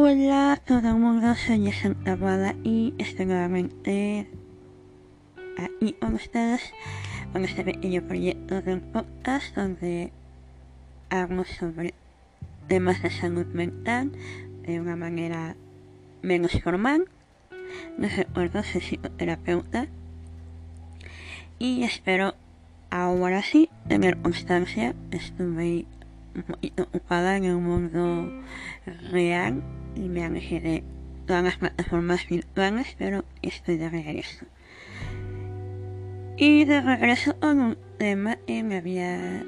Hola todo el mundo, soy Santa Bala y estoy nuevamente aquí con ustedes con este pequeño proyecto de un podcast donde hablo sobre temas de salud mental de una manera menos formal. No recuerdo, soy psicoterapeuta y espero ahora sí tener constancia. Estuve ocupada en el mundo real y me alejé todas las plataformas virtuales, pero estoy de regreso. Y de regreso con un tema que me había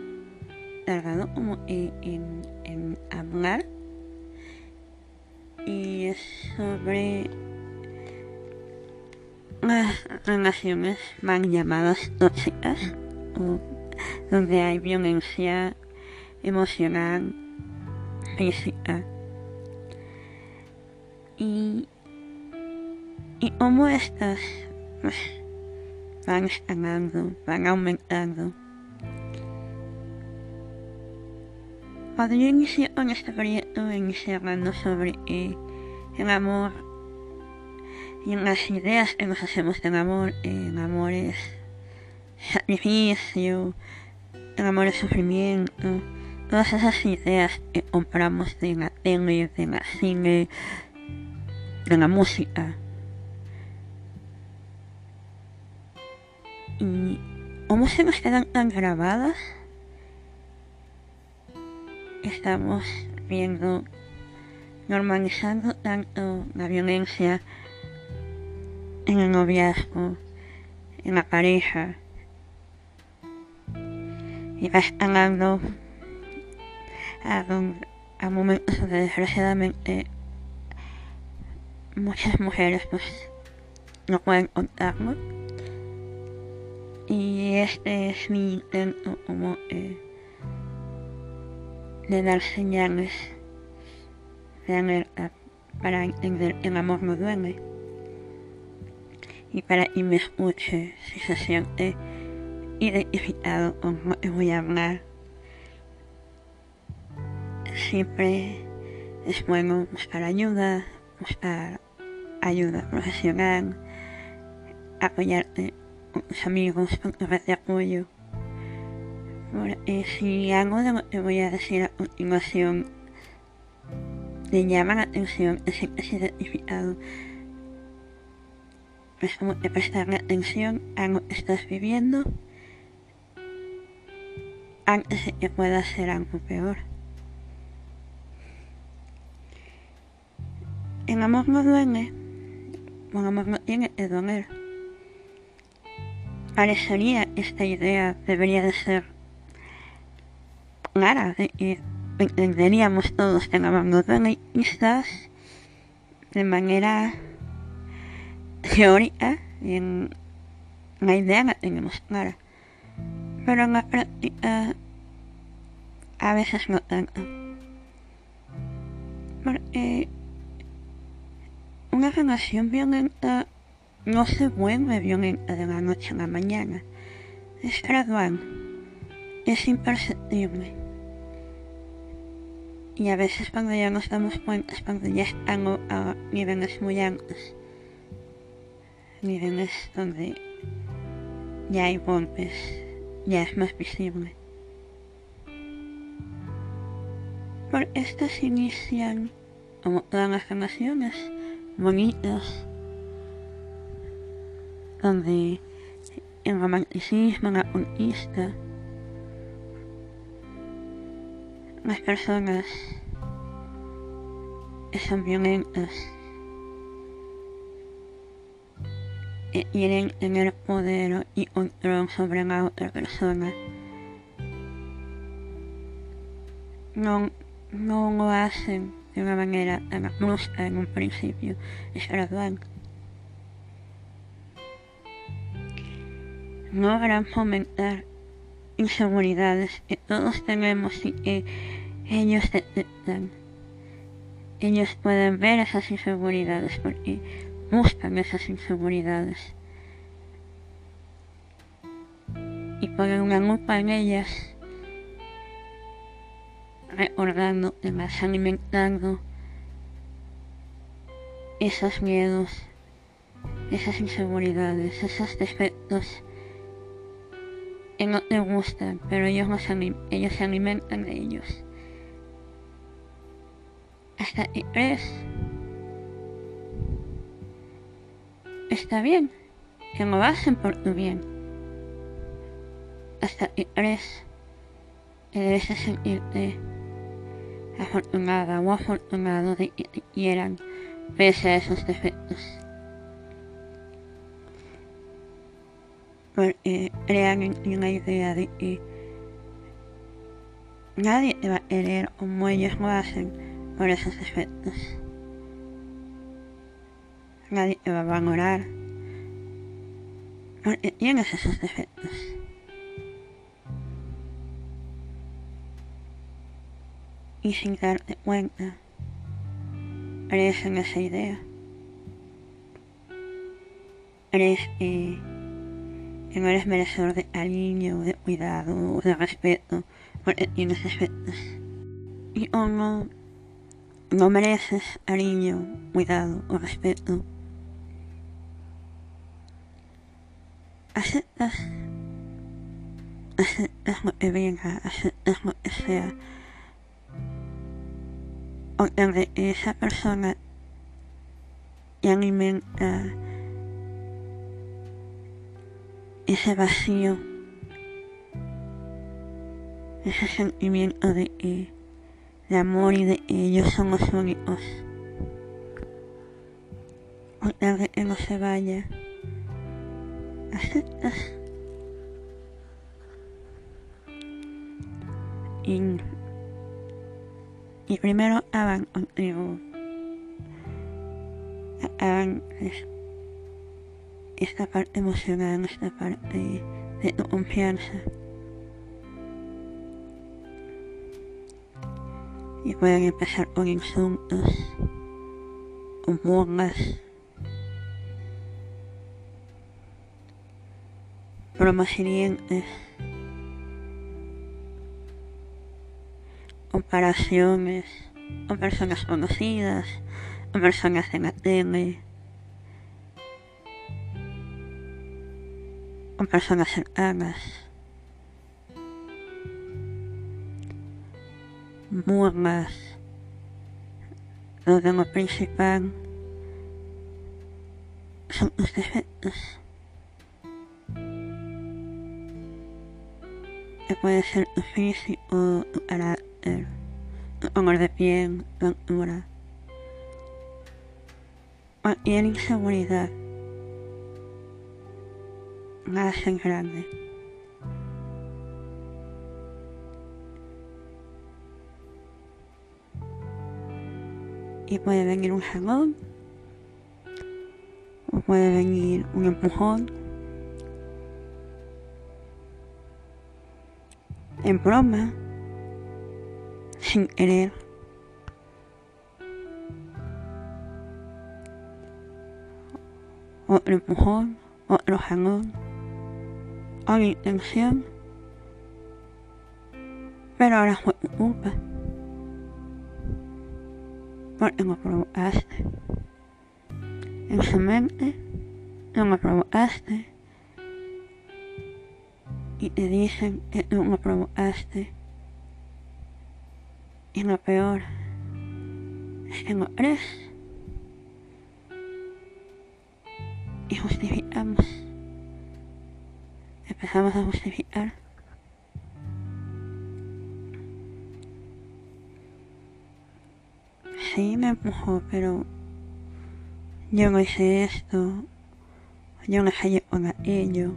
tardado como en, en hablar y es sobre las relaciones mal llamadas tóxicas donde hay violencia emocional, física y, y cómo estas pues, van escalando, van aumentando. Cuando yo inicié con este proyecto, inicié hablando sobre eh, el amor y las ideas que nos hacemos del amor. El amor es sacrificio, el amor es sufrimiento, todas esas ideas que compramos de la tele, de la cine, de la música. Y cómo se nos quedan tan grabadas, estamos viendo, normalizando tanto la violencia en el noviazgo, en la pareja, y va escalando a, a momentos donde desgraciadamente muchas mujeres pues no pueden contarlo y este es mi intento como eh, de dar señales para entender que el amor no duele. Y para que me escuche si se siente identificado con que voy a hablar siempre es bueno buscar ayuda buscar ayuda profesional, apoyarte con tus amigos, con tu red de apoyo. Porque si algo de lo que voy a decir a continuación te llama la atención, te sientes identificado, pues como que prestarle atención a lo que estás viviendo antes de que pueda ser algo peor. El amor no duele, el amor no tiene que doler. Parecería esta idea debería de ser clara, de que entenderíamos todos que el amor no duele, quizás de manera teórica, en la idea la tenemos clara, pero en la práctica a veces no tanto. Porque una relación violenta no se vuelve violenta de la noche a la mañana. Es gradual. Es imperceptible. Y a veces cuando ya nos damos cuenta cuando ya estamos a niveles muy altos. Niveles donde ya hay golpes, ya es más visible. Por estas inician, como todas las relaciones, bonitas, donde el romanticismo, la conquista, las personas son violentas que quieren tener poder y control sobre la otra persona. No, no lo hacen de una manera tan brusca en un principio, es gradual. Logran fomentar inseguridades que todos tenemos y que ellos detectan. Ellos pueden ver esas inseguridades porque buscan esas inseguridades. Y ponen una culpa en ellas recordando que vas alimentando esos miedos, esas inseguridades, esos defectos que no te gustan, pero ellos, ellos se alimentan de ellos. Hasta que crees está bien, que lo hacen por tu bien. Hasta que crees que debes sentirte afortunada o afortunado de que te quieran pese a esos defectos. Porque crean en la idea de que nadie te va a querer como ellos lo hacen por esos defectos. Nadie te va a valorar porque tienes esos defectos. Y sin darte cuenta, crees en esa idea. Crees que, no eres merecedor de cariño, de cuidado, de respeto, porque tienes defectos. Y o no, no mereces cariño, cuidado o respeto. Aceptas, aceptas lo que venga, aceptas lo que sea o donde esa persona y alimenta ese vacío, ese sentimiento de, que de amor y de que ellos son los únicos. O tal que no se vaya, aceptas. Y y primero contigo. Hagan esta parte emocional, esta parte de tu confianza. Y pueden empezar con insultos, con burlas, bromas hirientes. Comparaciones con personas conocidas, con personas en la tele, con personas cercanas. Burlas, lo de lo principal son los defectos. Que puede ser tu físico, tu carácter honor de piel, la altura, cualquier inseguridad. La hacen grande. Y puede venir un jalón, o puede venir un empujón, en broma, sin querer. Otro empujón, otro jalón, otra intención. Pero ahora fue tu culpa. Porque lo provocaste. En su mente no lo provocaste. Y te dicen que tú lo provocaste y lo peor no crees. Y justificamos. Empezamos a justificar. Sí, me empujó, pero yo no hice esto. Yo no fallé con aquello.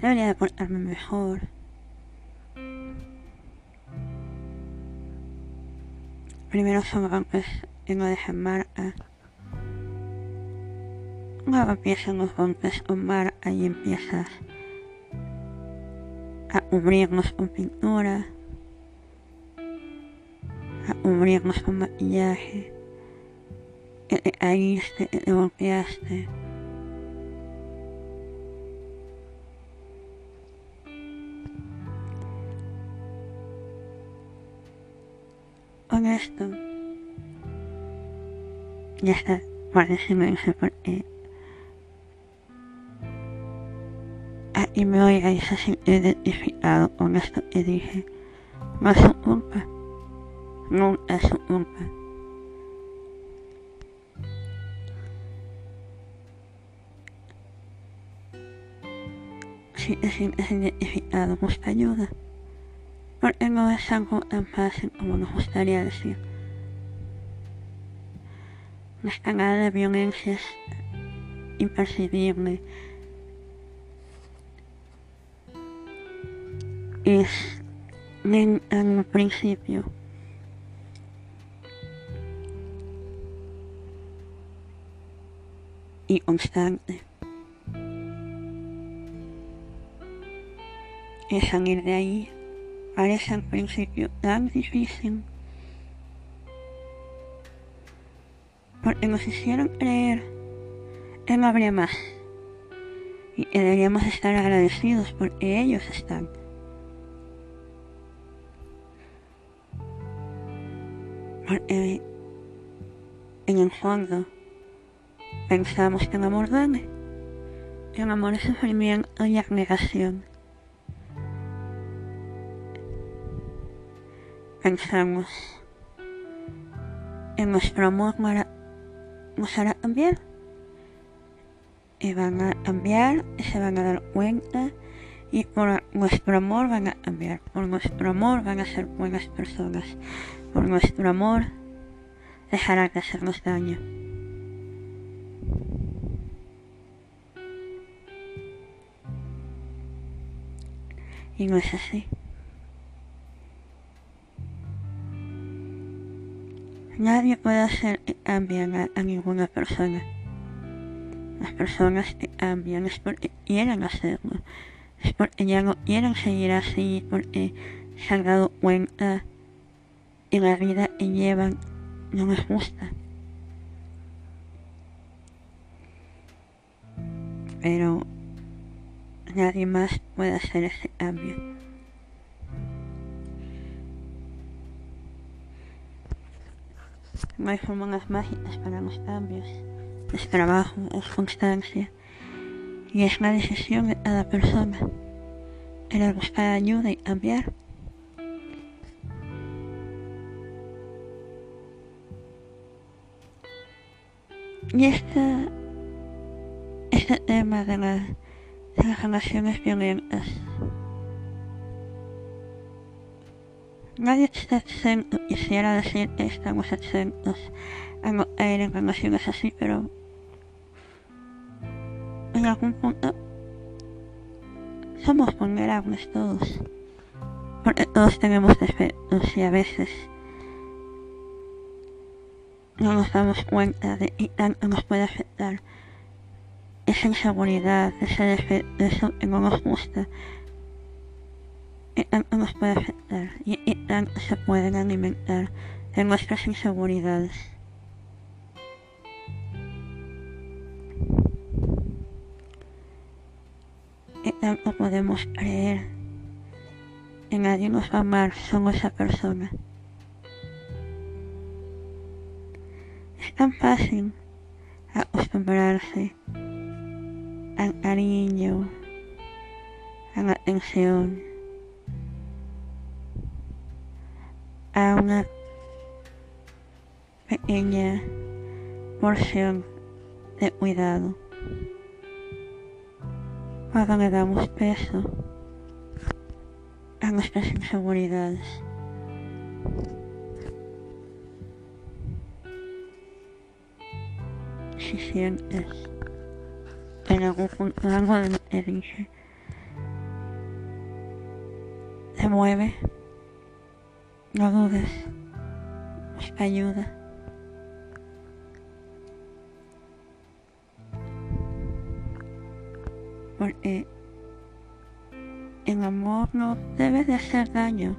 Debería de portarme mejor. Primero y no dejan marca. Luego empiezan los golpes con marca y empiezas a cubrirnos con pintura, a cubrirnos con maquillaje, que te caíste, que te golpeaste. Con esto ya está parece porque aquí me oigáis así identificado con esto que dije. No es su culpa. Nunca es su culpa. Si te sientes identificado, busca ayuda. Porque no es algo tan fácil como nos gustaría decir. La escalada de violencia es imperceptible. Es lenta al principio. Y constante. Y salir de ahí parece al principio tan difícil. Porque nos hicieron creer que no habría más. Y que deberíamos estar agradecidos porque ellos están. Porque en el fondo pensamos que el amor duele. Que el amor es sufrimiento y abnegación. Pensamos en nuestro amor nos hará cambiar. Y van a cambiar y se van a dar cuenta y por nuestro amor van a cambiar. Por nuestro amor van a ser buenas personas. Por nuestro amor dejarán de hacernos daño. Y no es así. Nadie puede hacer que cambien a, ninguna persona. Las personas que cambian es porque quieren hacerlo. Es porque ya no quieren seguir así, porque se han dado cuenta que la vida que llevan no les gusta. Pero nadie más puede hacer ese cambio. No hay fórmulas mágicas para los cambios. Es trabajo, es constancia. Y es la decisión de cada persona. El buscar ayuda y cambiar. Y este, este tema de, la, de las relaciones violentas Nadie quisiera decir que estamos exentos a caer en así, pero en algún punto somos vulnerables todos. Porque todos tenemos defectos y a veces no nos damos cuenta de qué tanto nos puede afectar esa inseguridad, ese defecto, eso que no nos gusta, nos puede afectar y, tanto se pueden alimentar de nuestras inseguridades. Y tanto podemos creer que nadie nos va a amar, somos esa persona. Es tan fácil acostumbrarse al cariño, a la atención, una pequeña porción de cuidado. Cuando le damos peso a nuestras inseguridades. Si sientes en algún punto algo de que dije, se mueve no dudes, ayuda. Porque el amor no debe de hacer daño.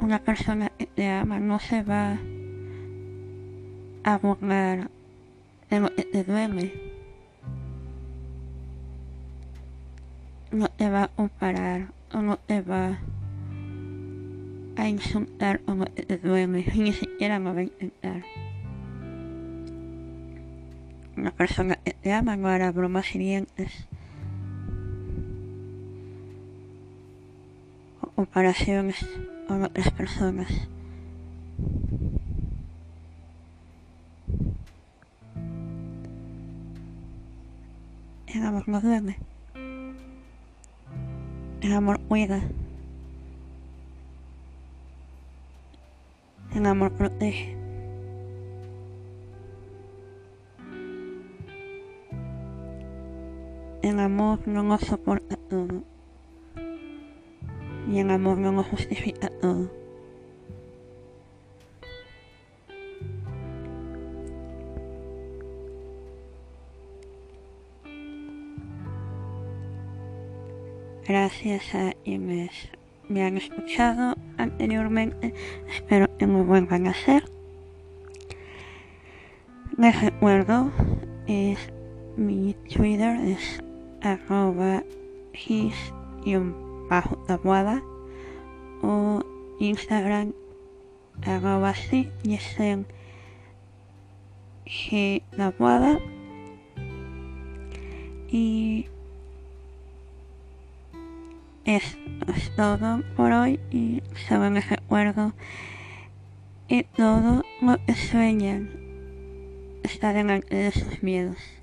Una persona que te ama no se va a burlar de lo que te duele. No te va a comparar o no te va insultar o no te duele, ni siquiera me va a intentar. una persona que te ama no hará bromas hirientes o comparaciones con otras personas. El amor no duerme. El amor cuida. El amor protege. El amor no lo soporta todo. Y el amor no lo justifica todo. Gracias a quienes me han escuchado anteriormente. Espero que me vuelvan a hacer. Les recuerdo, es mi Twitter es arroba his bajo tabuada o Instagram arroba si yesen tabuada y es, todo por hoy y solo les recuerdo y todo lo que sueñan está delante de sus miedos.